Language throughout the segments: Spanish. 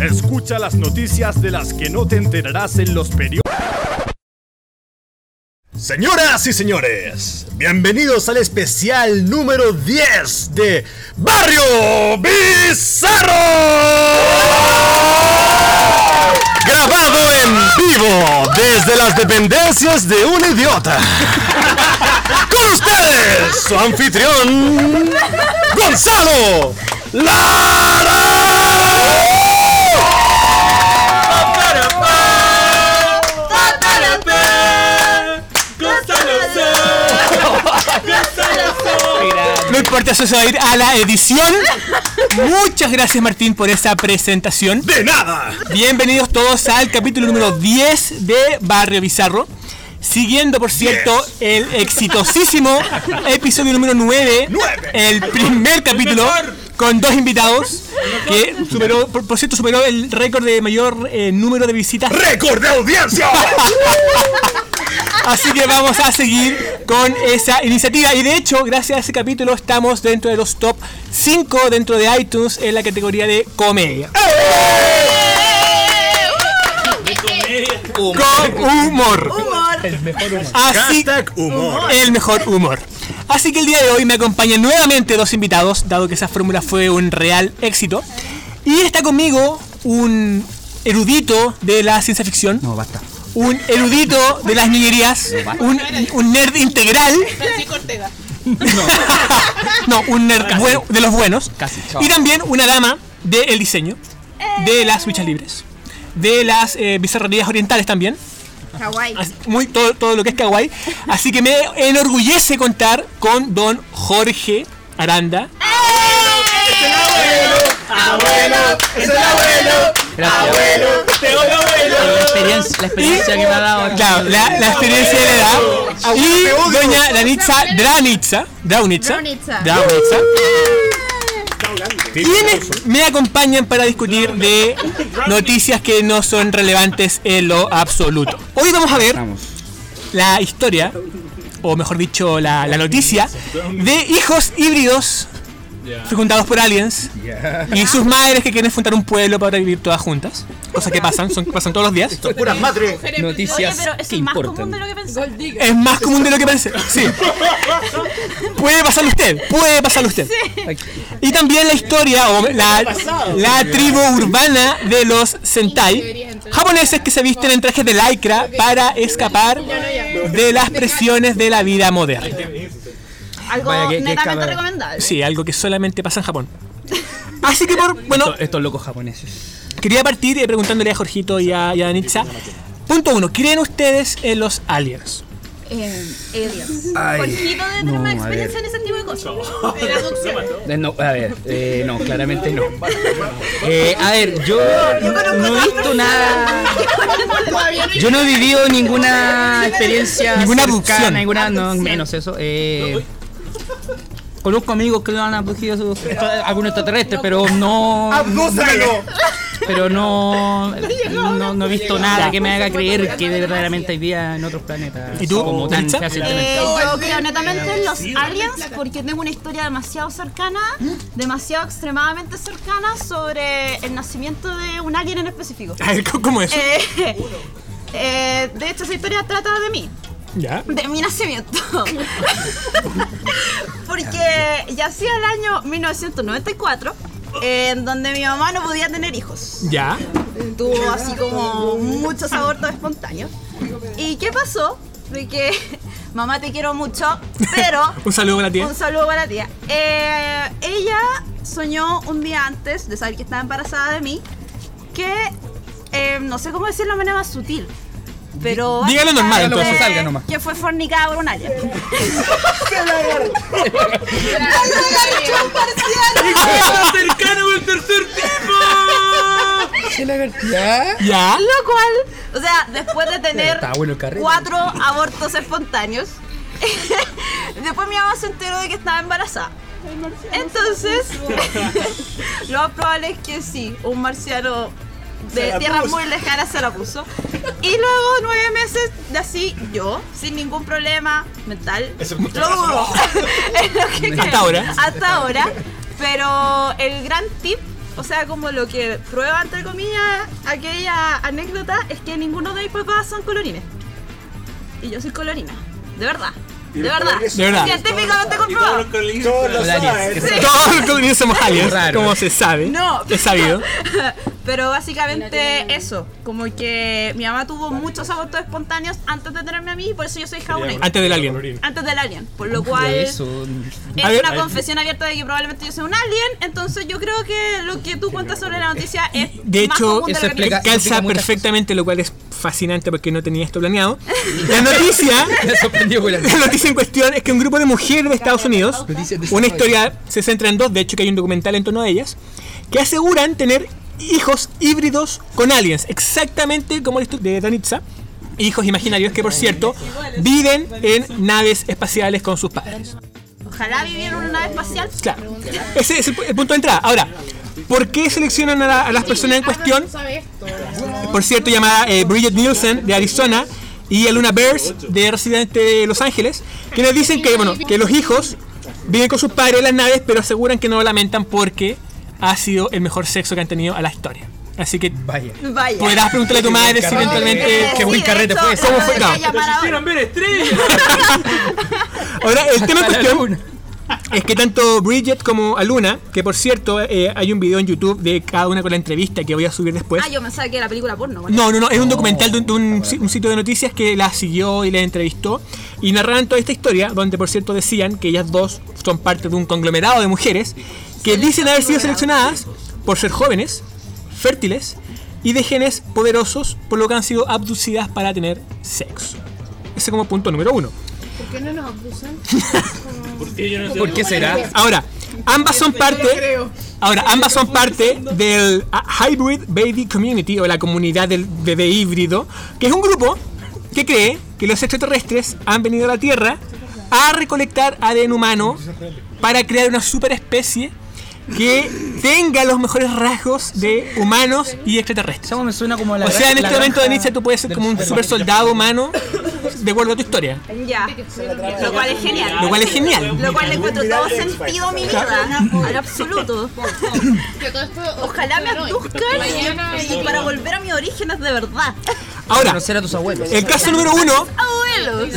Escucha las noticias de las que no te enterarás en los periódicos. Señoras y señores, bienvenidos al especial número 10 de Barrio Bizarro. Grabado en vivo desde las dependencias de un idiota. Con ustedes, su anfitrión, Gonzalo Lara. Importa, eso se va a ir a la edición. Muchas gracias Martín por esa presentación. De nada. Bienvenidos todos al capítulo número 10 de Barrio Bizarro. Siguiendo, por cierto, el exitosísimo episodio número 9, Nueve. el primer capítulo con dos invitados, que superó, por, por cierto, superó el récord de mayor eh, número de visitas. Récord de audiencia. Así que vamos a seguir con esa iniciativa. Y de hecho, gracias a ese capítulo, estamos dentro de los top 5 dentro de iTunes en la categoría de comedia. Con humor. Así, Hashtag humor. el mejor humor. Así que el día de hoy me acompañan nuevamente dos invitados, dado que esa fórmula fue un real éxito. Y está conmigo un erudito de la ciencia ficción. No, basta. Un erudito de las niñerías. Un, un nerd integral. Francisco Ortega. No, un nerd bueno- de los buenos. Casi. Y también una dama del diseño. De las luchas libres. De las eh, bizarrerías orientales también. Así- Muy, todo, todo lo que es kawaii. Así que me enorgullece contar con don Jorge Aranda. La experiencia, la experiencia que me ha dado. Claro, la, la experiencia de la edad. Y doña Danitza Dranitza. Draunitza. Draunitza. Draunitza. Quienes me acompañan para discutir de noticias que no son relevantes en lo absoluto. Hoy vamos a ver Vamos. la historia, o mejor dicho, la, la noticia de hijos híbridos fecundados por aliens y sus madres que quieren fundar un pueblo para vivir todas juntas. Cosas que pasan, son, pasan todos los días. Puras madres. Noticias Oye, pero eso que es más importan. común de lo que pensaba. Es más común de lo que. Sí. Puede pasarle a usted, puede pasarle a usted. Y también la historia o la, la tribu urbana de los Sentai, japoneses que se visten en trajes de lycra para escapar de las presiones de la vida moderna. Algo Vaya, netamente recomendable. Sí, algo que solamente pasa en Japón. Así que por, bueno, Estos, estos locos japoneses. quería partir eh, preguntándole a Jorgito y a, y a Danitza. Punto uno, ¿creen ustedes en los aliens? Eh, aliens. Jorgito de tener no, más experiencia en ese tipo de cosas. De. Eh, No, a ver, eh, no, claramente no. Eh, a ver, yo no he visto nada. Yo no he vivido ninguna experiencia Ninguna cercana, abducción. ninguna, no, menos eso. Eh, conozco amigos que lo han abducido sus- algún extraterrestre, pero no. Pero no, no, no he visto nada que me haga creer que de verdaderamente hay vida en otros planetas. ¿Y tú, Como tan fácilmente. Eh, yo creo netamente en los aliens porque tengo una historia demasiado cercana, demasiado extremadamente cercana sobre el nacimiento de un alien en específico. ¿cómo es? Eh, eh, de hecho, esa historia trata de mí. ¿Ya? de mi nacimiento. Porque ya hacía el año 1994, en donde mi mamá no podía tener hijos. ¿Ya? Tuvo así como muchos abortos espontáneos. ¿Y qué pasó? De que mamá te quiero mucho, pero Un saludo para ti. un saludo para la tía. Eh, ella soñó un día antes de saber que estaba embarazada de mí que eh, no sé cómo decirlo de manera más sutil. Pero Dígalo normal, entonces. Salga nomás. Que fue fornicada por un alien. cercano el tercer tipo! ¿Ya? Lo cual, o sea, después de tener Está bueno cuatro abortos espontáneos, después mi mamá se enteró de que estaba embarazada. Entonces, lo más probable es que sí, un marciano de tierras muy lejanas se la puso. Y luego, nueve meses de así, yo, sin ningún problema mental, lo dudo. Es lo que Hasta ahora. Hasta ahora. Pero el gran tip o sea, como lo que prueba, entre comillas, aquella anécdota es que ninguno de mis papás son colorines. Y yo soy colorina, de verdad. De verdad. De verdad. Científicamente comprobado. Todos los colombianos somos aliens, como se sabe. No. Es sabido. Pero básicamente eso, como que mi mamá tuvo muchos abortos espontáneos antes de tenerme a mí, y por eso yo soy única. Antes del alien. Antes del alien, por lo cual es una confesión abierta de que probablemente yo sea un alien, entonces yo creo que lo que tú cuentas sobre la noticia es De hecho, calza perfectamente, lo cual es fascinante porque no tenía esto planeado. La noticia, la noticia en cuestión es que un grupo de mujeres de Estados Unidos, una historia se centra en dos, de hecho que hay un documental en torno a ellas, que aseguran tener hijos híbridos con aliens, exactamente como el de Danitza, hijos imaginarios que por cierto viven en naves espaciales con sus padres. Ojalá viviera en una nave espacial. Claro, ese es el punto de entrada. Ahora, ¿por qué seleccionan a, la- a las personas en cuestión? Por cierto, llamada eh, Bridget Nielsen de Arizona y Aluna Bears de residente de Los Ángeles, que nos dicen que, bueno, que los hijos viven con sus padres en las naves, pero aseguran que no lo lamentan porque ha sido el mejor sexo que han tenido a la historia. Así que Vaya. Vaya. podrás preguntarle a tu madre si eventualmente... Eh, qué buen carrete fue ¿Cómo fue? No. ahora. ver estrellas! Ahora, el tema en A cuestión luna. Es que tanto Bridget como Aluna, que por cierto eh, hay un video en YouTube de cada una con la entrevista que voy a subir después. Ah, yo pensaba que era película porno. bueno. No, no, no, es un documental de, un, de un un sitio de noticias que la siguió y la entrevistó y narraban toda esta historia, donde por cierto decían que ellas dos son parte de un conglomerado de mujeres que dicen haber sido seleccionadas por ser jóvenes, fértiles y de genes poderosos, por lo que han sido abducidas para tener sexo. Ese como punto número uno. ¿Por qué no nos abusan? ¿Por qué será? Ahora, ambas son parte. Ahora, ambas son parte del ah, Hybrid Baby Community o la comunidad del bebé híbrido, que es un grupo que cree que los extraterrestres han venido a la Tierra a recolectar ADN humano para crear una superespecie que tenga los mejores rasgos de humanos y extraterrestres. Eso me suena como la O sea, en este momento Nietzsche tú puedes ser como un super soldado humano de acuerdo a tu historia, Ya. Lo cual es genial. lo cual es genial. Lo cual le encuentro todo sentido a mi vida, al absoluto. Ojalá me abduzcan para volver a mis orígenes de verdad. Ahora, Conocer a tus abuelos. el caso número uno Abuelos.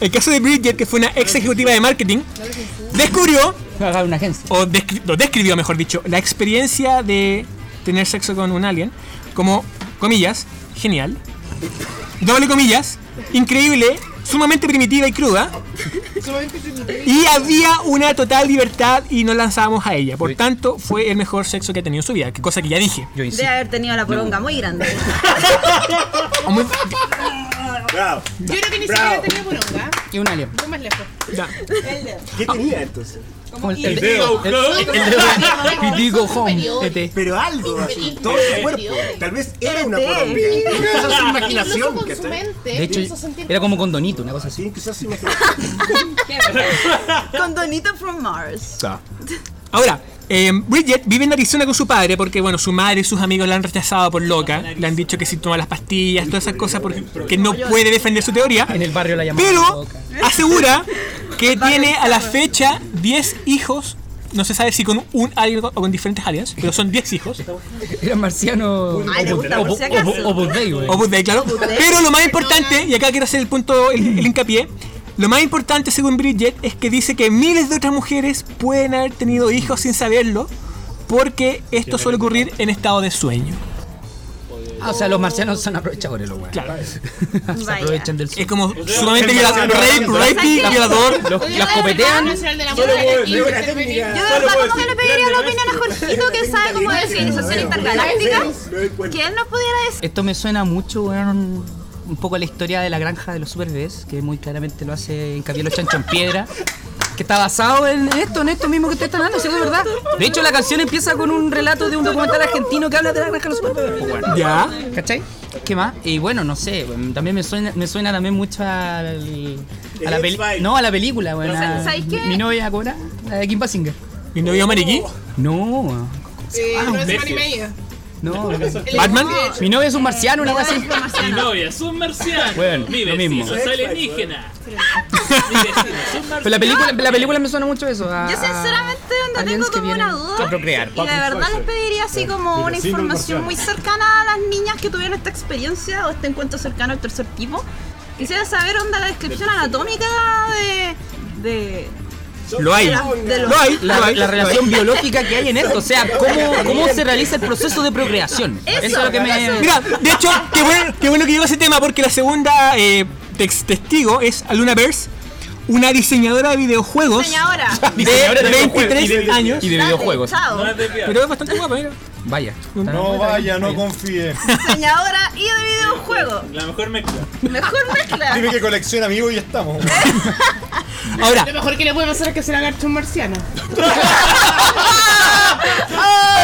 El caso de Bridget, que fue una ex ejecutiva de marketing, descubrió, Haga una agencia. o descri- lo describió mejor dicho, la experiencia de tener sexo con un alien como, comillas, genial, doble comillas, increíble, sumamente primitiva y cruda, y había una total libertad y nos lanzábamos a ella. Por tanto, fue el mejor sexo que ha tenido en su vida, que cosa que ya dije. Yo haber tenido la poronga muy grande. Muy- Bravo. Yo creo que ni Bravo. siquiera tenía poronga. Y un alien. Voy más lejos. ya. ¿Qué tenía entonces? Como el, el, dedo. el, el dedo. Home. ET. Pero algo, así, todo su cuerpo. Tal vez era una poronga. Su imaginación. con su mente. De hecho, era como con Donito, una cosa así. Sí, quizás su imaginación. Con Donito from Mars. Ahora, eh, Bridget vive en Arizona con su padre porque, bueno, su madre y sus amigos la han rechazado por loca. Le han dicho que si toma las pastillas, todas esas cosas, porque que no puede defender su teoría. En el barrio la llamaban Pero loca. asegura que tiene a la fecha 10 hijos. No se sabe si con un alien o con diferentes aliens, pero son 10 hijos. Era marciano. Ay, le gusta por si acaso. O Budday, güey. O Buzz Day, claro. Pero lo más importante, y acá quiero hacer el punto, el, el hincapié, lo más importante según Bridget es que dice que miles de otras mujeres pueden haber tenido hijos sin saberlo, porque esto suele ocurrir en estado de sueño. Ah, o sea, los marcianos son aprovechadores, los güey. Claro. Se aprovechan del Es como sumamente violador, rape, rape, violador. Las la copetean. Decir. Yo de verdad como que le decir, pediría la opinión a Jorgito que sabe como de civilización intergaláctica. Que él nos pudiera decir. Esto me suena mucho, weón, un poco la historia de la granja de los super bebés, que muy claramente lo hace hincapié los chanchos en piedra. Que está basado en esto, en esto mismo que ustedes están hablando, ¿sí es verdad? De hecho, la canción empieza con un relato de un documental argentino que habla de la granja de los super bebés. pues, bueno. Ya. ¿Cachai? ¿Qué más? Y bueno, no sé, también me suena, me suena también mucho al, a la peli- X-Files. No, a la película, a- ¿Sabes qué? Mi novia, ¿cómo era? La de Kim Basinger. ¿Y no vio Mariquí? No. Eh, no es media. No, Batman. mi novia es un marciano, una cosa así. Mi novia es un marciano. Bueno, mi lo mismo. es alienígena. mi vecino es un marciano. Pero la película, la película me suena mucho eso. a- Yo sinceramente aliens tengo como una duda y de verdad les pediría así como una información muy cercana a las niñas que tuvieron esta experiencia o este encuentro cercano al tercer tipo. Quisiera saber onda la descripción anatómica de... de Lo hay. Lo hay. La, relación biológica que hay en esto, o sea, cómo, cómo se realiza el proceso de procreación. Eso, es lo que me. Mira, de hecho, qué bueno, qué bueno que llegó ese tema porque la segunda eh, testigo es Aluna Bears, una diseñadora de videojuegos Diseñadora. De de videojuegos 23 y de- años. y de videojuegos. Pero es bastante guapa, mira. Vaya. No vaya, no confíe. Diseñadora y de videojuegos. La mejor mezcla. Mejor mezcla. Dime que colecciona amigos y ya estamos. Ahora, Lo mejor que le puede pasar es que se le agache un marciano.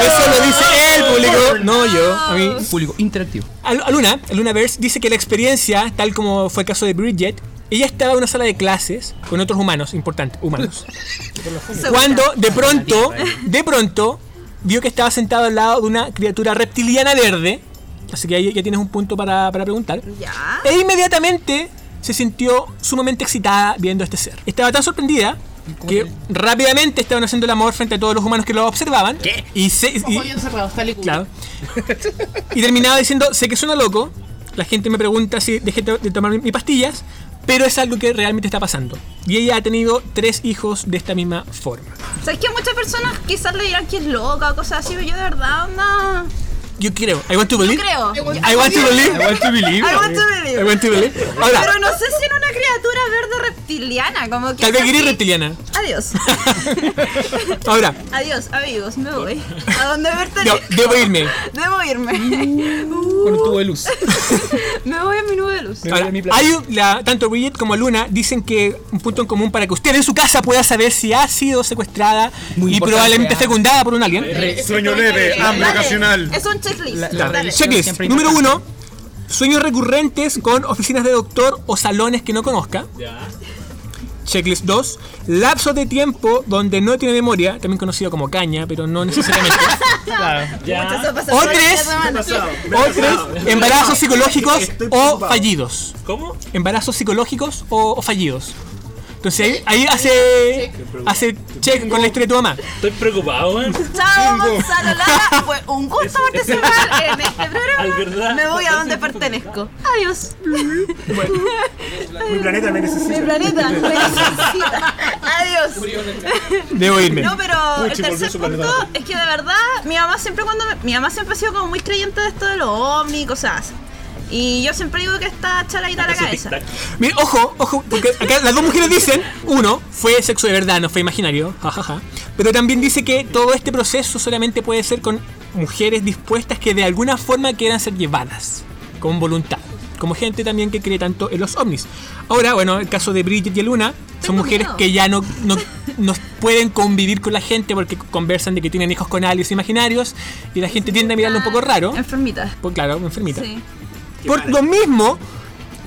eso lo dice el público, no yo. A mí, Público interactivo. Al- Aluna, Aluna Bears dice que la experiencia, tal como fue el caso de Bridget, ella estaba en una sala de clases con otros humanos, importantes, humanos. Cuando de pronto, de pronto, vio que estaba sentado al lado de una criatura reptiliana verde. Así que ahí ya tienes un punto para, para preguntar. Ya. E inmediatamente se sintió sumamente excitada viendo a este ser. Estaba tan sorprendida que rápidamente estaban haciendo el amor frente a todos los humanos que lo observaban. Y, se, y-. Claro. Y terminaba diciendo, sé que suena loco, la gente me pregunta si dejé to- de tomar mis pastillas, pero es algo que realmente está pasando. Y ella ha tenido tres hijos de esta misma forma. ¿Sabes que muchas personas quizás le dirán que es loca cosas así, pero yo de verdad no. Yo creo, I want to believe. creo. I want to believe. I want to believe. I want to believe. I want to believe. Ahora, Pero no sé si en una criatura verde reptiliana, como que. tal vez así. reptiliana. Adiós. Ahora, Adiós, amigos, me voy. A donde verte. yo debo irme. Debo irme. Con un tubo de luz. me voy a mi nube de luz. Ahora, hay la- tanto Bridget como Luna dicen que un punto en común para que usted en su casa pueda saber si ha sido secuestrada Muy y probablemente fecundada por un alien. Sueño leve, hambre ocasional. Es un checklist. La- la. Checklist. Número uno, sueños recurrentes con oficinas de doctor o salones que no conozca. Ya. Checklist 2, lapso de tiempo donde no tiene memoria, también conocido como caña, pero no necesariamente. Ya. Pasa O tres, o tres, embarazos psicológicos o fallidos. ¿Cómo? Embarazos psicológicos o, o fallidos. Entonces ahí, ahí hace, hace check con la historia de tu mamá. Estoy preocupado, weón. Chao, Gonzalo Lara. Fue un gusto participar en este programa. verdad. Me voy a donde pertenezco. Adiós. Mi planeta me Mi necesita. planeta me necesita. Adiós. Debo irme. No, pero el Puchi, tercer punto es que de verdad mi mamá siempre cuando me- mi mamá siempre ha sido como muy creyente de esto de los ovnis y cosas así. Y yo siempre digo que está chaladita la Hace cabeza. Mira, ojo, ojo, porque acá las dos mujeres dicen, uno, fue sexo de verdad, no fue imaginario, jajaja. Pero también dice que todo este proceso solamente puede ser con mujeres dispuestas que de alguna forma quieran ser llevadas, con voluntad. Como gente también que cree tanto en los ovnis. Ahora, bueno, el caso de Bridget y Luna son Tengo mujeres miedo. que ya no, no, no pueden convivir con la gente porque conversan de que tienen hijos con aliens imaginarios y la gente tiende a mirarlo un poco raro. Enfermita. Pues claro, enfermita. Sí. Por lo mismo,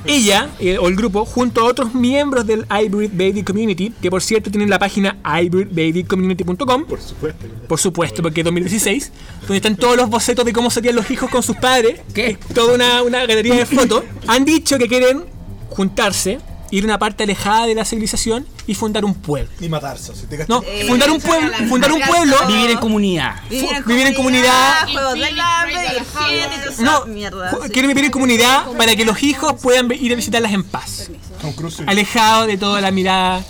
ella eh, o el grupo, junto a otros miembros del Hybrid Baby Community, que por cierto tienen la página hybridbabycommunity.com, Por supuesto. por supuesto, porque es 2016, donde están todos los bocetos de cómo serían los hijos con sus padres, ¿Qué? es toda una, una galería de fotos, han dicho que quieren juntarse, ir a una parte alejada de la civilización y fundar un pueblo. Y matarse. Si te gastas- No, fundar un pueblo, fundar un pueblo, Vivir en comunidad. Vivir en, vivir en comunidad. No, mierda. ju- sí. quieren vivir en comunidad para que los hijos puedan ir a visitarlas en paz. Tom Cruise. alejado de toda la mirada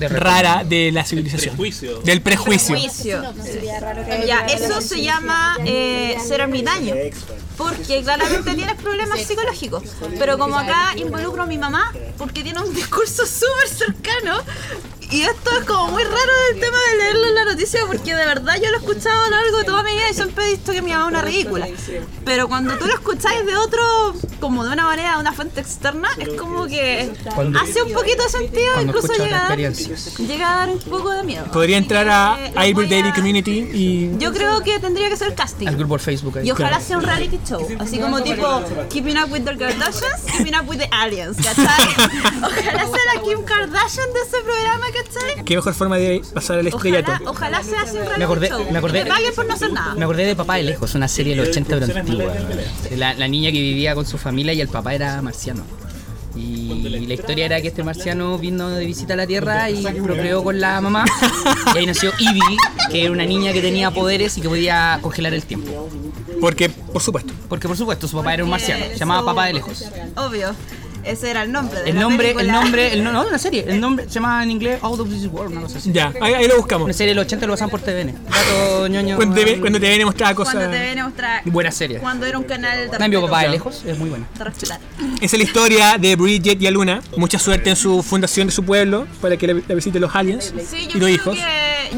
De rara de la civilización. Prejuicio. Del prejuicio. Juicio. Ya, eso se llama eh, ser ermitaño. Porque claramente tienes problemas psicológicos. Pero como acá involucro a mi mamá, porque tiene un discurso súper cercano. Y esto es como muy raro el tema de leerlo en la noticia, porque de verdad yo lo he escuchado a lo largo de toda mi vida y siempre he visto que mi mamá es una ridícula. Pero cuando tú lo escucháis de otro, como de una manera, de una fuente externa, es como que Cuando- hace un poquito de sentido, incluso llega a, llega a dar un poco de miedo. Podría entrar a Eh, voy a- Baby Community y. Yo creo que tendría que ser casting. Al grupo por Facebook ahí. Y ojalá sea un reality show, así como tipo Keeping Up with the Kardashians, Keeping Up with the Aliens, ¿cachai? Ojalá sea la Kim Kardashian de ese programa, ¿cachai? Qué mejor forma de pasar el estrellato. Ojalá, ojalá sea sin Me acordé- show. me acordé- Que paguen por no hacer nada. Me acordé de Papá de Lejos, una serie de los 80 pero antigua. La, la niña que vivía con su familia y el papá era marciano. Y la historia era que este marciano vino de visita a la Tierra y procreó con la mamá. Y ahí nació Ivy, que era una niña que tenía poderes y que podía congelar el tiempo. Porque, por supuesto. Porque por supuesto su papá era un marciano, se llamaba Papá de Lejos. Obvio. Ese era el nombre de El la nombre, el nombre, el no, no, una serie, el nombre se llama en inglés Out of This World, una cosa así. Ya, ahí, ahí lo buscamos. Una serie de los 80 lo pasaban por TVN. Ñoño. Cuando te, ve- cuando te viene a mostrar cosas. Cuando te ven a mostrar. Buena serie. Cuando era un canal de Cambio Papá de. Lejos, es muy buena. Esa es la historia de Bridget y Aluna. Mucha suerte en su fundación de su pueblo para que la, la visiten los aliens Sí, y los creo, hijos. que,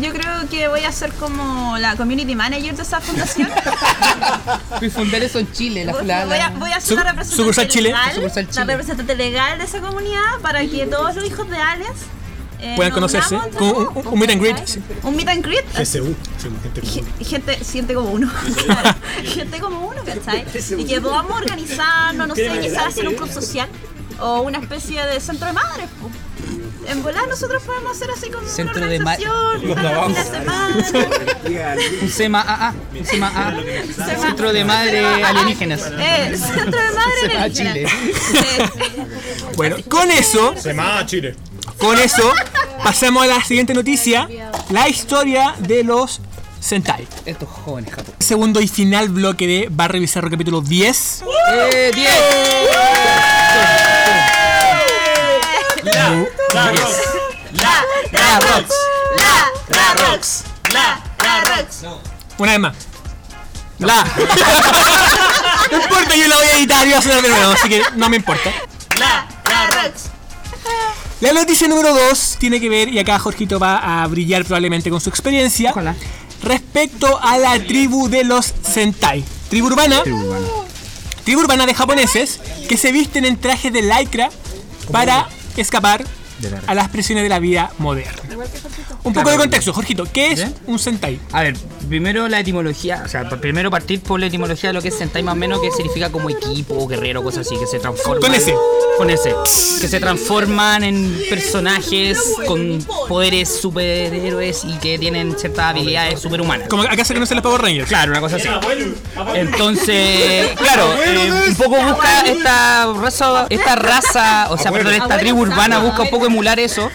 yo creo que voy a ser como la community manager de esa fundación. Fundar eso en Chile, la, voy, la- voy a, la- voy a ser la representante Chile. legal, Sucursal Chile. la representante legal de esa comunidad para que todos los hijos de aliens eh, Puedan conocerse, unamos todos, un- un meet and greet. Un meet and greet. GSU. Gente Gente, siente como uno. gente como uno, ¿cachai? Y que podamos organizarnos, no sé, quizás hacer un club social o una especie de centro de madres. En volar nosotros podemos hacer así como Centro una de organización, de semana. un SEMA AA, un SEMA A, Centro de Madre Alienígenas. Eh, centro de madre Se va a alienígena. Chile. Bueno, con eso, Se llama Chile. con eso, pasamos a la siguiente noticia. La historia de los Sentai. Estos jóvenes Japón. Segundo y final bloque de Barrio Bizarro capítulo 10. ¡Eh, 10! La Rox. La La Rox. La, la Rox. La, la Rox. Una vez más. La. no importa, yo la voy a editar y voy a sonar de nuevo, así que no me importa. La, la Rox. La noticia número 2 tiene que ver, y acá Jorgito va a brillar probablemente con su experiencia, Ojalá. respecto a la tribu de los Sentai. Tribu urbana, tribu urbana de japoneses que se visten en trajes de lycra para escapar a las presiones de la vida moderna. Un poco de contexto, Jorgito, ¿qué es un Sentai? A ver, primero la etimología, o sea, primero partir por la etimología de lo que es Sentai más o menos, que significa como equipo, guerrero, cosas así, que se transforman. Con ese. Con ese. Que se transforman en personajes con poderes superhéroes y que tienen ciertas habilidades superhumanas. Como acá se conocen los Power Rangers. Claro, una cosa así. Entonces, claro, eh, un poco busca esta raza, esta raza, o sea, perdón, esta tribu urbana busca un poco emular eso.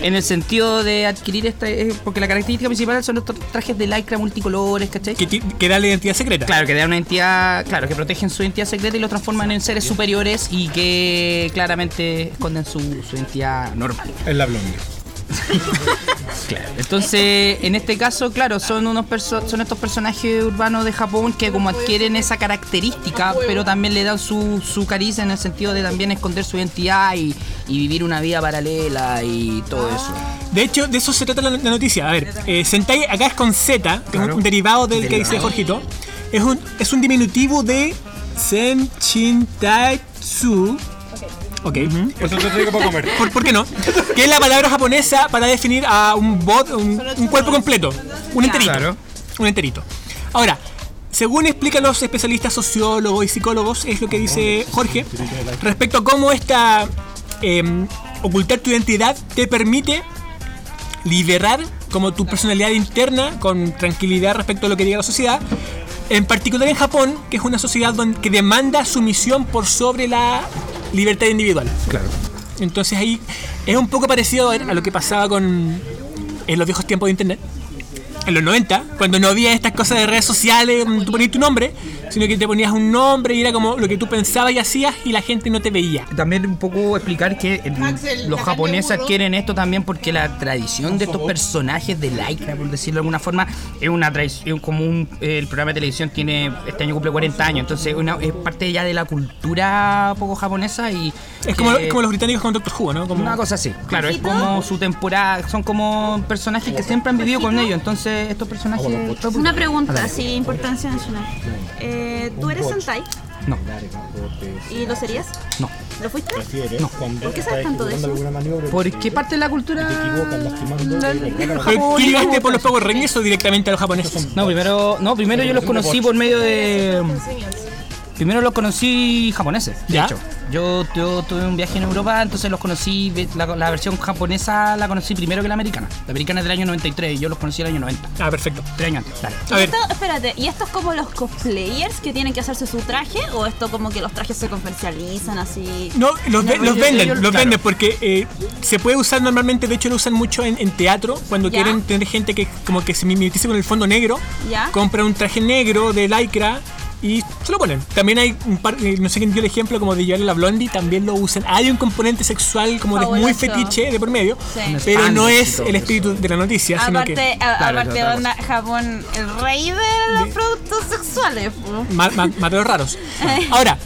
En el sentido de adquirir esta. eh, porque la característica principal son estos trajes de lycra multicolores, ¿cachai? Que, que da la identidad secreta. Claro, que dan una entidad, claro, que protegen su identidad secreta y los transforman en seres superiores y que claramente esconden su, su identidad normal. Es la blonde. Entonces, en este caso, claro, son unos perso- son estos personajes urbanos de Japón que como adquieren esa característica, pero también le dan su, su cariz en el sentido de también esconder su identidad y, y vivir una vida paralela y todo eso. De hecho, de eso se trata la, la noticia. A ver, eh, Sentai acá es con Z, que es un, derivado del que dice Jorgito. Es un, es un diminutivo de Senchintaitsu. Ok. Eso te traigo para comer. ¿Por, por qué no? Que es la palabra japonesa para definir a un bot, un, un cuerpo completo. Un enterito. Claro. Un enterito. Ahora, según explican los especialistas sociólogos y psicólogos, es lo que dice Jorge, respecto a cómo esta em, ocultar tu identidad te permite liberar como tu personalidad interna con tranquilidad respecto a lo que diga la sociedad. En particular en Japón, que es una sociedad donde, que demanda sumisión por sobre la libertad individual. Claro. Entonces ahí es un poco parecido a a lo que pasaba con en los viejos tiempos de internet. En los 90, cuando no había estas cosas de redes sociales, donde tú ponías tu nombre, sino que te ponías un nombre y era como lo que tú pensabas y hacías y la gente no te veía. También un poco explicar que eh, Axel, los japoneses adquieren esto también porque la tradición de estos personajes de Lycra, por decirlo de alguna forma, es una tradición como un, eh, el programa de televisión tiene este año cumple 40 años, entonces una- es parte ya de la cultura poco japonesa y Es como, que- es como los británicos con Doctor Who, ¿no? Como, una cosa así, claro, es como su temporada, son como personajes que siempre han vivido con ellos, entonces estos personajes... Una pregunta, así, importancia nacional. Eh, ¿Tú eres Sentai? No, ¿Y lo serías? no. ¿Lo fuiste? No. ¿Por qué sabes tanto de eso? ¿Por qué parte de la cultura. ¿Tú llegaste por los Power Rangers o directamente a los japoneses? No, primero, no, primero yo los conocí por medio de Primero los conocí japoneses, de ¿Ya? hecho. Yo, yo tuve un viaje en Europa, entonces los conocí, la, la versión japonesa la conocí primero que la americana. La americana es del año 93 y yo los conocí el año 90. Ah, perfecto. Tres años antes, dale. A ver, Esto, espérate, ¿y esto es como los cosplayers que tienen que hacerse su traje? ¿O esto como que los trajes se comercializan así? No, los, ve- No, los yo- venden, yo- los claro. venden porque eh, se puede usar normalmente, de hecho lo usan mucho en, en teatro, cuando Ya. quieren tener gente que como que se mimetice con el fondo negro, Ya. compran un traje negro de lycra y se lo ponen. También hay un par, eh, no sé quién dio el ejemplo como de Joel la Blondie, también lo usan. Hay un componente sexual como de muy fetiche de por medio, Sí. pero no es el espíritu de la noticia, sino Aparte, que a- Claro, aparte otra onda, Japón, el rey de los productos sexuales. po. ma- ma- mateos raros. Ahora,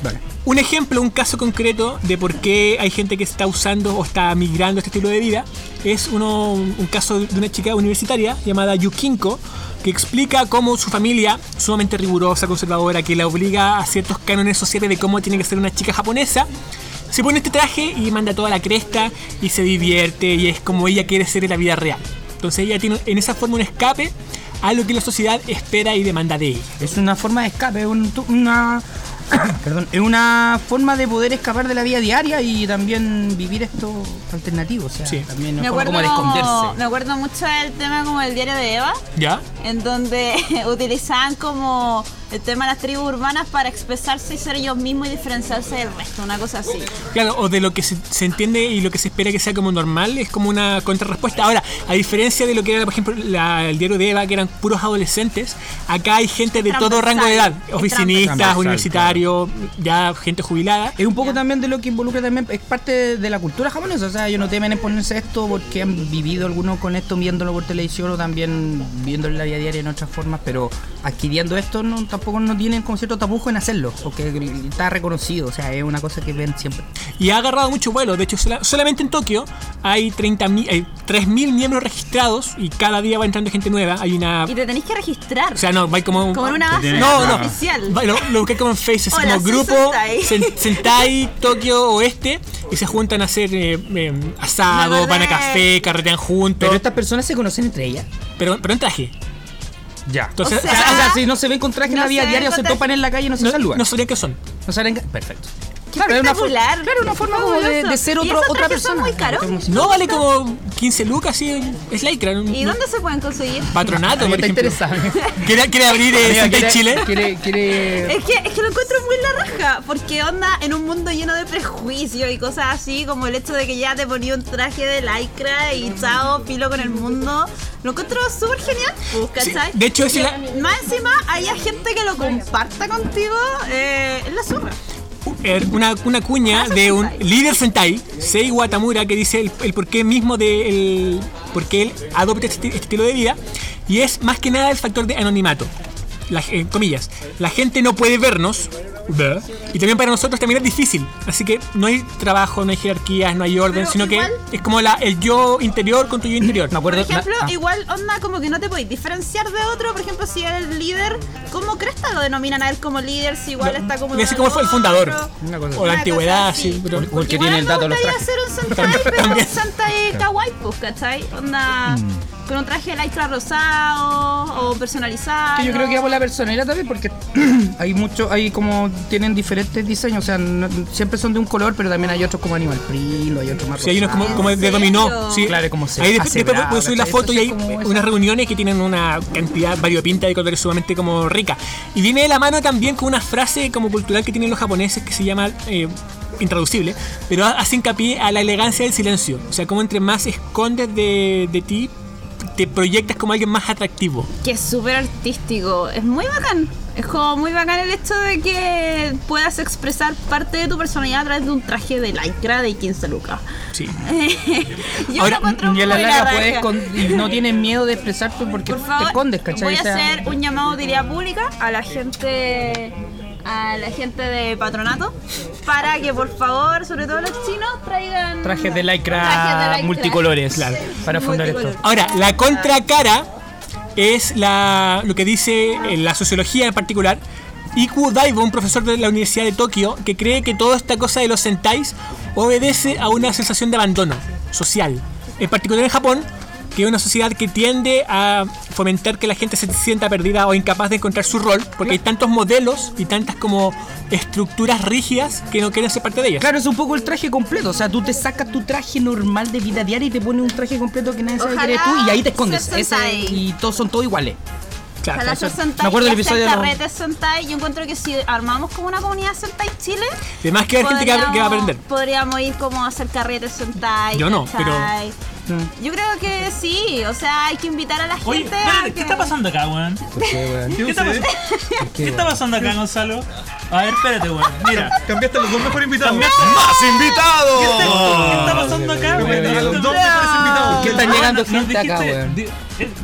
un ejemplo, un caso concreto de por qué hay gente que está usando o está migrando este estilo de vida es un caso de una chica universitaria llamada Yukinko que explica cómo su familia, sumamente rigurosa, conservadora, que la obliga a ciertos cánones sociales de cómo tiene que ser una chica japonesa, se pone este traje y manda toda la cresta y se divierte y es como ella quiere ser en la vida real. Entonces ella tiene en esa forma un escape a lo que la sociedad espera y demanda de ella. Es una forma de escape, es un- una. Perdón, es una forma de poder escapar de la vida diaria y también vivir esto alternativo. O sea, Sí. también Me es forma acuerdo, como de esconderse. me acuerdo mucho del tema como el diario de Eva, ¿Ya? en donde utilizaban como el tema de las tribus urbanas para expresarse y ser ellos mismos y diferenciarse del resto, una cosa así. Claro, o de lo que se, se entiende y lo que se espera que sea como normal, es como una contrarrespuesta. Ahora, a diferencia de lo que era, por ejemplo, la- el diario de Eva, que eran puros adolescentes, acá hay gente de todo rango de edad, oficinistas, universitarios, ya gente jubilada. Es un poco también de lo que involucra también, es parte de la cultura japonesa, o sea, ellos no temen en ponerse esto porque han vivido algunos con esto viéndolo por televisión o también viéndolo en la vida diaria en otras formas, pero adquiriendo esto no, tampoco no tienen como cierto tapujo en hacerlo, porque está reconocido, o sea, es una cosa que ven siempre. Y ha agarrado mucho vuelo. De hecho, sola- solamente en Tokio hay 30.000, hay 3.000 miembros registrados y cada día va entrando gente nueva. Hay una. Y te tenéis que registrar. O sea, no, va como. como en una base No, oficial. Va- Lo, lo busqué como en Face, así Hola, como grupo Sentai. Sen- Sentai Tokio Oeste y se juntan a hacer eh, eh, asado, van a café, carretean juntos. Pero Pero, estas personas se conocen entre ellas. pero, en traje. Ya. Entonces, O sea, o sea, si no se ven con traje en no la vida se diaria o se topan en la calle no se no, saludan. no sabrían qué son. No saben qué- Perfecto. Qué Claro, es una claro, una forma como de, de ser ¿Y otro, esos otra trajes son persona. muy caros? No vale como 15 lucas, sí, es lycra. no- ¿Y no- dónde se pueden conseguir? Patronato, por está ejemplo. ¿Quiere, quiere abrir eh, quiere- Chile? Quiere, quiere... Es que, es que lo encuentro muy la raja, porque onda en un mundo lleno de prejuicios y cosas así, como el hecho de que ya te ponía un traje de lycra y chao, filo con el mundo, lo encuentro súper genial, pues, Sí, ¿cachai? de hecho, es la- Más encima, haya gente que lo comparta contigo, eh, es la zorra. Er, una, una cuña de un líder Sentai, Sei Watamura, que dice el, el porqué mismo de el, por qué él adopta este, este estilo de vida, y es más que nada el factor de anonimato. La, comillas, la gente no puede vernos, ¿verdad? y también para nosotros también es difícil, así que no hay trabajo, no hay jerarquías, no hay orden, Pero sino igual- que es como la, el yo interior con tu yo interior. Me Por acuerdo... ejemplo, ah, igual onda como que no te podéis diferenciar de otro, por ejemplo, si el líder, ¿cómo cresta lo denominan a él como líder? Si igual está como... Así como fue el fundador. Una cosa O la Una antigüedad, cosa así. sí. Pero, O el que Igual tiene el me dato de los gustaría trajes. hacer un Sentai, pero También. un Sentai kawaii, pues, ¿cachai? Onda, con un traje de lycra rosado o personalizado. Que yo creo que va por la personalidad también porque hay mucho, hay como tienen diferentes diseños, o sea, no- siempre son de un color, pero también hay otros como animal print, o hay otros más Sí, hay unos como, ¿En como de dominó. Sí. Claro, como se- Ahí después, después puedes subir la foto y hay esa- unas reuniones que tienen una cantidad variopinta de colores sumamente como rica. Y viene de la mano también con una frase como cultural que tienen los japoneses que se llama eh, intraducible, pero hace hincapié a la elegancia del silencio. O sea, como entre más escondes de, de ti, te proyectas como alguien más atractivo. Que es súper artístico. Es muy bacán. Es como muy bacán el hecho de que puedas expresar parte de tu personalidad a través de un traje de lycra de 15 lucas. Sí. Yo Ahora, Y en la larga puedes con- y no tienes miedo de expresarte porque Por favor, te escondes, ¿cachai? voy a hacer un llamado de idea pública a la gente a la gente de patronato para que por favor, sobre todo los chinos, traigan trajes de lycra trajes de lycra. multicolores para fundar Multicolor. esto. Ahora, la contracara es lo que dice eh, la sociología en particular. Iku Daibo, un profesor de la Universidad de Tokio, que cree que toda esta cosa de los sentais obedece a una sensación de abandono social. En particular en Japón, que es una sociedad que tiende a fomentar que la gente se sienta perdida o incapaz de encontrar su rol, porque hay tantos modelos y tantas como estructuras rígidas que no quieren ser parte de ellas. Claro, es un poco el traje completo. O sea, tú te sacas tu traje normal de vida diaria y te pones un traje completo que nadie sabe que eres tú y ahí te escondes. Ese- y todos son todos iguales. Claro, Ojalá ser Sentai me acuerdo del y hacer episodio carretes Sentai. Yo encuentro que si armamos como una comunidad Sentai Chile, Además que hay gente que va, a podríamos- aprender. Podríamos ir como a hacer carretes Sentai. Yo no, ¿cachai? pero- Yo creo que sí, o sea, hay que invitar a la gente Oye, a espérate, que... ¿qué está pasando acá, weón? ¿Qué ¿Qué está, pasando? ¿Qué está pasando acá, Gonzalo? A ver, espérate, weón. Mira. Cambiaste a los dos mejores invitados. ¡Más ¿Qué invitados! está pasando acá, weón? A los dos mejores invitados. ¿Qué están llegando Nos gente dijiste- weón? di-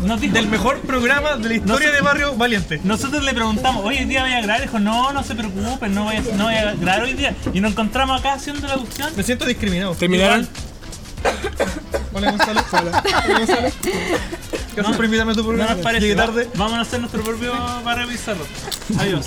Nos dijo, Del mejor programa de la historia de Barrio Valiente. Nosotros le preguntamos, hoy día voy a grabar, dijo, no, no se preocupen, no voy a, no voy a grabar hoy día. Y nos encontramos acá haciendo la cuestión. Me siento discriminado. ¿Terminaron? Hola Gonzalo. Hola. Hola Gonzalo. Gracias por invitarme a tu No programa. nos parece. Tarde. Vamos a hacer nuestro propio para revisarlo. Adiós.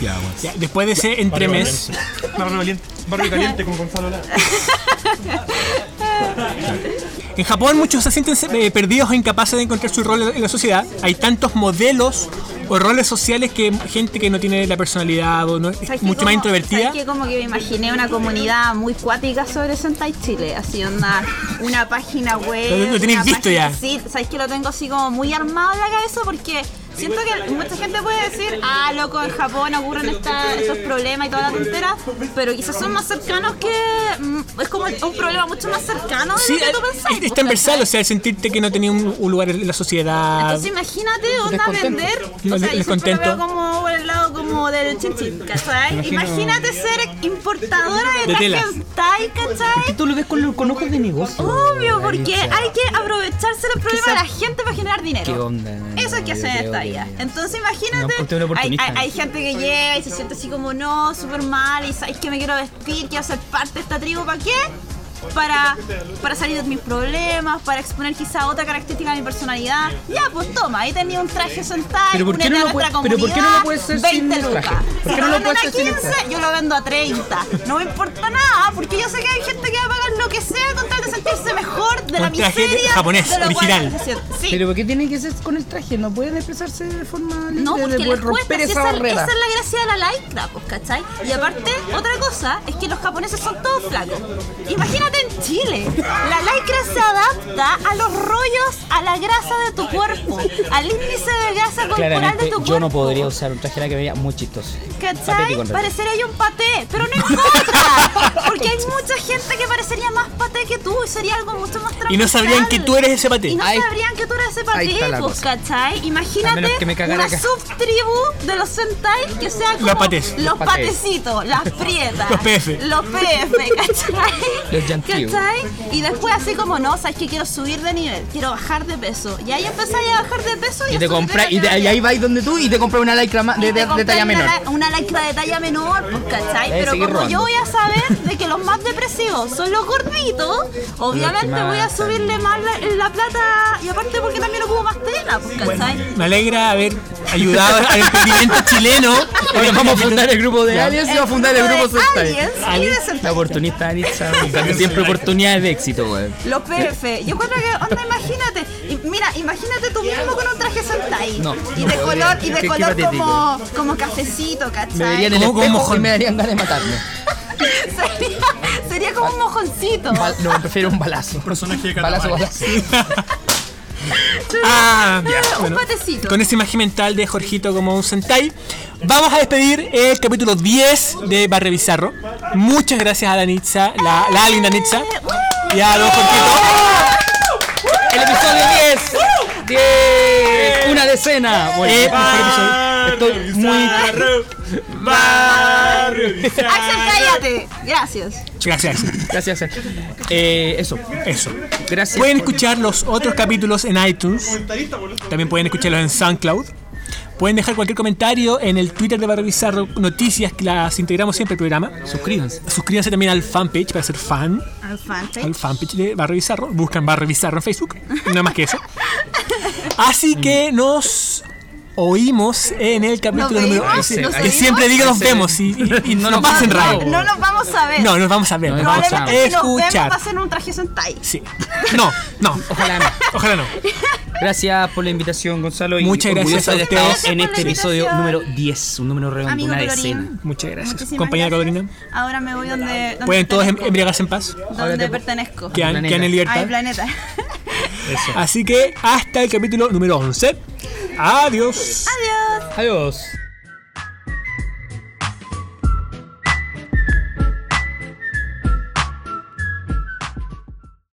Ya, después de ese entremés, Barrio Valiente. Barrio Caliente con Gonzalo Lara. En Japón muchos se sienten eh, perdidos o incapaces de encontrar su rol en la sociedad. Hay tantos modelos o roles sociales que gente que no tiene la personalidad o no, es mucho Como- más introvertida. ¿sabes qué? como que me imaginé una comunidad muy cuática sobre Sentai Chile, así onda, una página web. Lo- lo tenéis una visto página- ya. Sí, sabes que lo tengo así como muy armado en la cabeza porque siento que mucha gente puede decir, ah, loco, en Japón ocurren esta- estos problemas y toda la tontera, pero quizás son más cercanos que. mm, es como un problema mucho más cercano de Sí, lo que tú pensás. es pues, o sea, el sentirte que no tenía un, un lugar en la sociedad. Entonces imagínate onda vender, o sea, yo siempre Descontento. lo veo como por el lado como del chin chin, ¿cachai? Imagínate ser importadora de, De telas. trajes Thai, ¿cachai? Tú lo ves con, con ojos de negocio. Obvio, porque hay que aprovecharse del problema de la gente para generar dinero. ¿Qué onda? Eso hay que yo hacer en esta vida. Entonces imagínate, hay gente que llega y se siente así como no, súper mal y sabes que me quiero vestir, quiero ser parte de esta tribu, ¿para qué? Para, para salir de mis problemas, para exponer quizá otra característica de mi personalidad. Ya, pues toma, ahí tenía un traje sentai, Pero ¿por qué no lo puede- pero por qué no lo puedes hacer 20 sin lucas. traje? ¿Por Si qué lo no lo venden puedes a hacer sin 15, yo lo vendo a 30. No me importa nada, porque yo sé que hay gente que va a pagar lo que sea con tal de sentirse mejor de la miseria japonés, de lo original. Sí. Pero ¿por qué tiene que ser con el traje? No pueden expresarse de forma libre No, porque de poder cuesta, romper si esa esa, barrera. esa es la gracia de la lycra, pues, ¿cachai? Y aparte, otra cosa es que los japoneses son todos flacos. Imagínate en Chile, la lycra se adapta a los rollos, a la grasa de tu cuerpo, al índice de grasa corporal de Claramente tu cuerpo. yo no podría usar un traje que veía muy chistoso. ¿Cachai? Parecería yo un paté, pero no importa. Porque hay mucha gente que parecería más paté que tú y sería algo mucho más Y no sabrían que tú eres ese paté. Y no Ahí- sabrían que tú eres ese paté, pues. ¿cachai? A Imagínate una acá. subtribu de los Sentai que sea como Los patés. los Los patés. patecitos, las prietas. Los PF. Los PF, ¿cachai? Los. ¿Cachai? Y después así como, no, sabes que quiero subir de nivel, quiero bajar de peso. Y ahí empezáis a bajar de peso y, Y te compras, y, te- nivel. y ahí vais donde tú y te compras una lycra de, de- talla una menor. la- Una lycra de talla menor, pues, ¿cachai? Pero como yo voy a saber de que los más depresivos son los gorditos, obviamente más voy a subirle más la, la plata y aparte porque también ocupo más tela, pues, ¿cachai? Me alegra haber ayudado al emprendimiento chileno. Oye, vamos a fundar el grupo de aliens y vamos a fundar el grupo de aliens y de Aliens. La oportunista buscando siempre oportunidades de éxito, weón. Los PF. Yo creo que, onda, imagínate. y mira, imagínate tú mismo con un traje Sentai. No, y de color, y de qué color como, como cafecito, ¿cachai? Me verían en el como espejo mojón. y me darían ganas de matarme. sería, sería como un mojoncito. Bal- no, prefiero un balazo. Personaje de Balazo, balazo. Ah, ya, un bueno. patecito. Con esa imagen mental de Jorgito como un Sentai, vamos a despedir el capítulo 10 de Barre Bizarro. Muchas gracias a Danitza, la, la linda Danitza, y a don Jorgito. El episodio 10. 10. Una decena. Bueno, Eh, mejor episodio. Estoy muy. Axel, cállate. Gracias. Gracias. Gracias, Axel. Eh, eso. Eso. Gracias. Pueden escuchar los otros capítulos en iTunes. También pueden escucharlos en SoundCloud. Pueden dejar cualquier comentario en el Twitter de Barre Bizarro, noticias que las integramos siempre al programa. Suscríbanse. Suscríbanse también al fanpage para ser fan, Al fanpage. al fanpage de Barre Bizarro. Buscan Barre Bizarro en Facebook, nada más que eso. Así que nos oímos en el capítulo ¿Nos número que siempre digo nos vemos y, y- y no nos pasen vamos. radio. No nos vamos a ver. No, nos vamos a ver, No, nos vamos a si nos vemos escuchar. va a ser un traje sentai. Sí. No, no, Ojalá no. ojalá no. Gracias por la invitación, Gonzalo. Y Muchas gracias a ustedes. en este episodio número 10, un número redondo, Amigo una Colorín. decena. Muchas gracias. Muchísimas Compañera. Carolina, Ahora me voy donde, donde pueden todos em- embriagarse en paz. Donde te- pertenezco. Quedan, planeta. quedan en A mi libertad. planeta. Así que hasta el capítulo número 11. Adiós. Adiós. Adiós.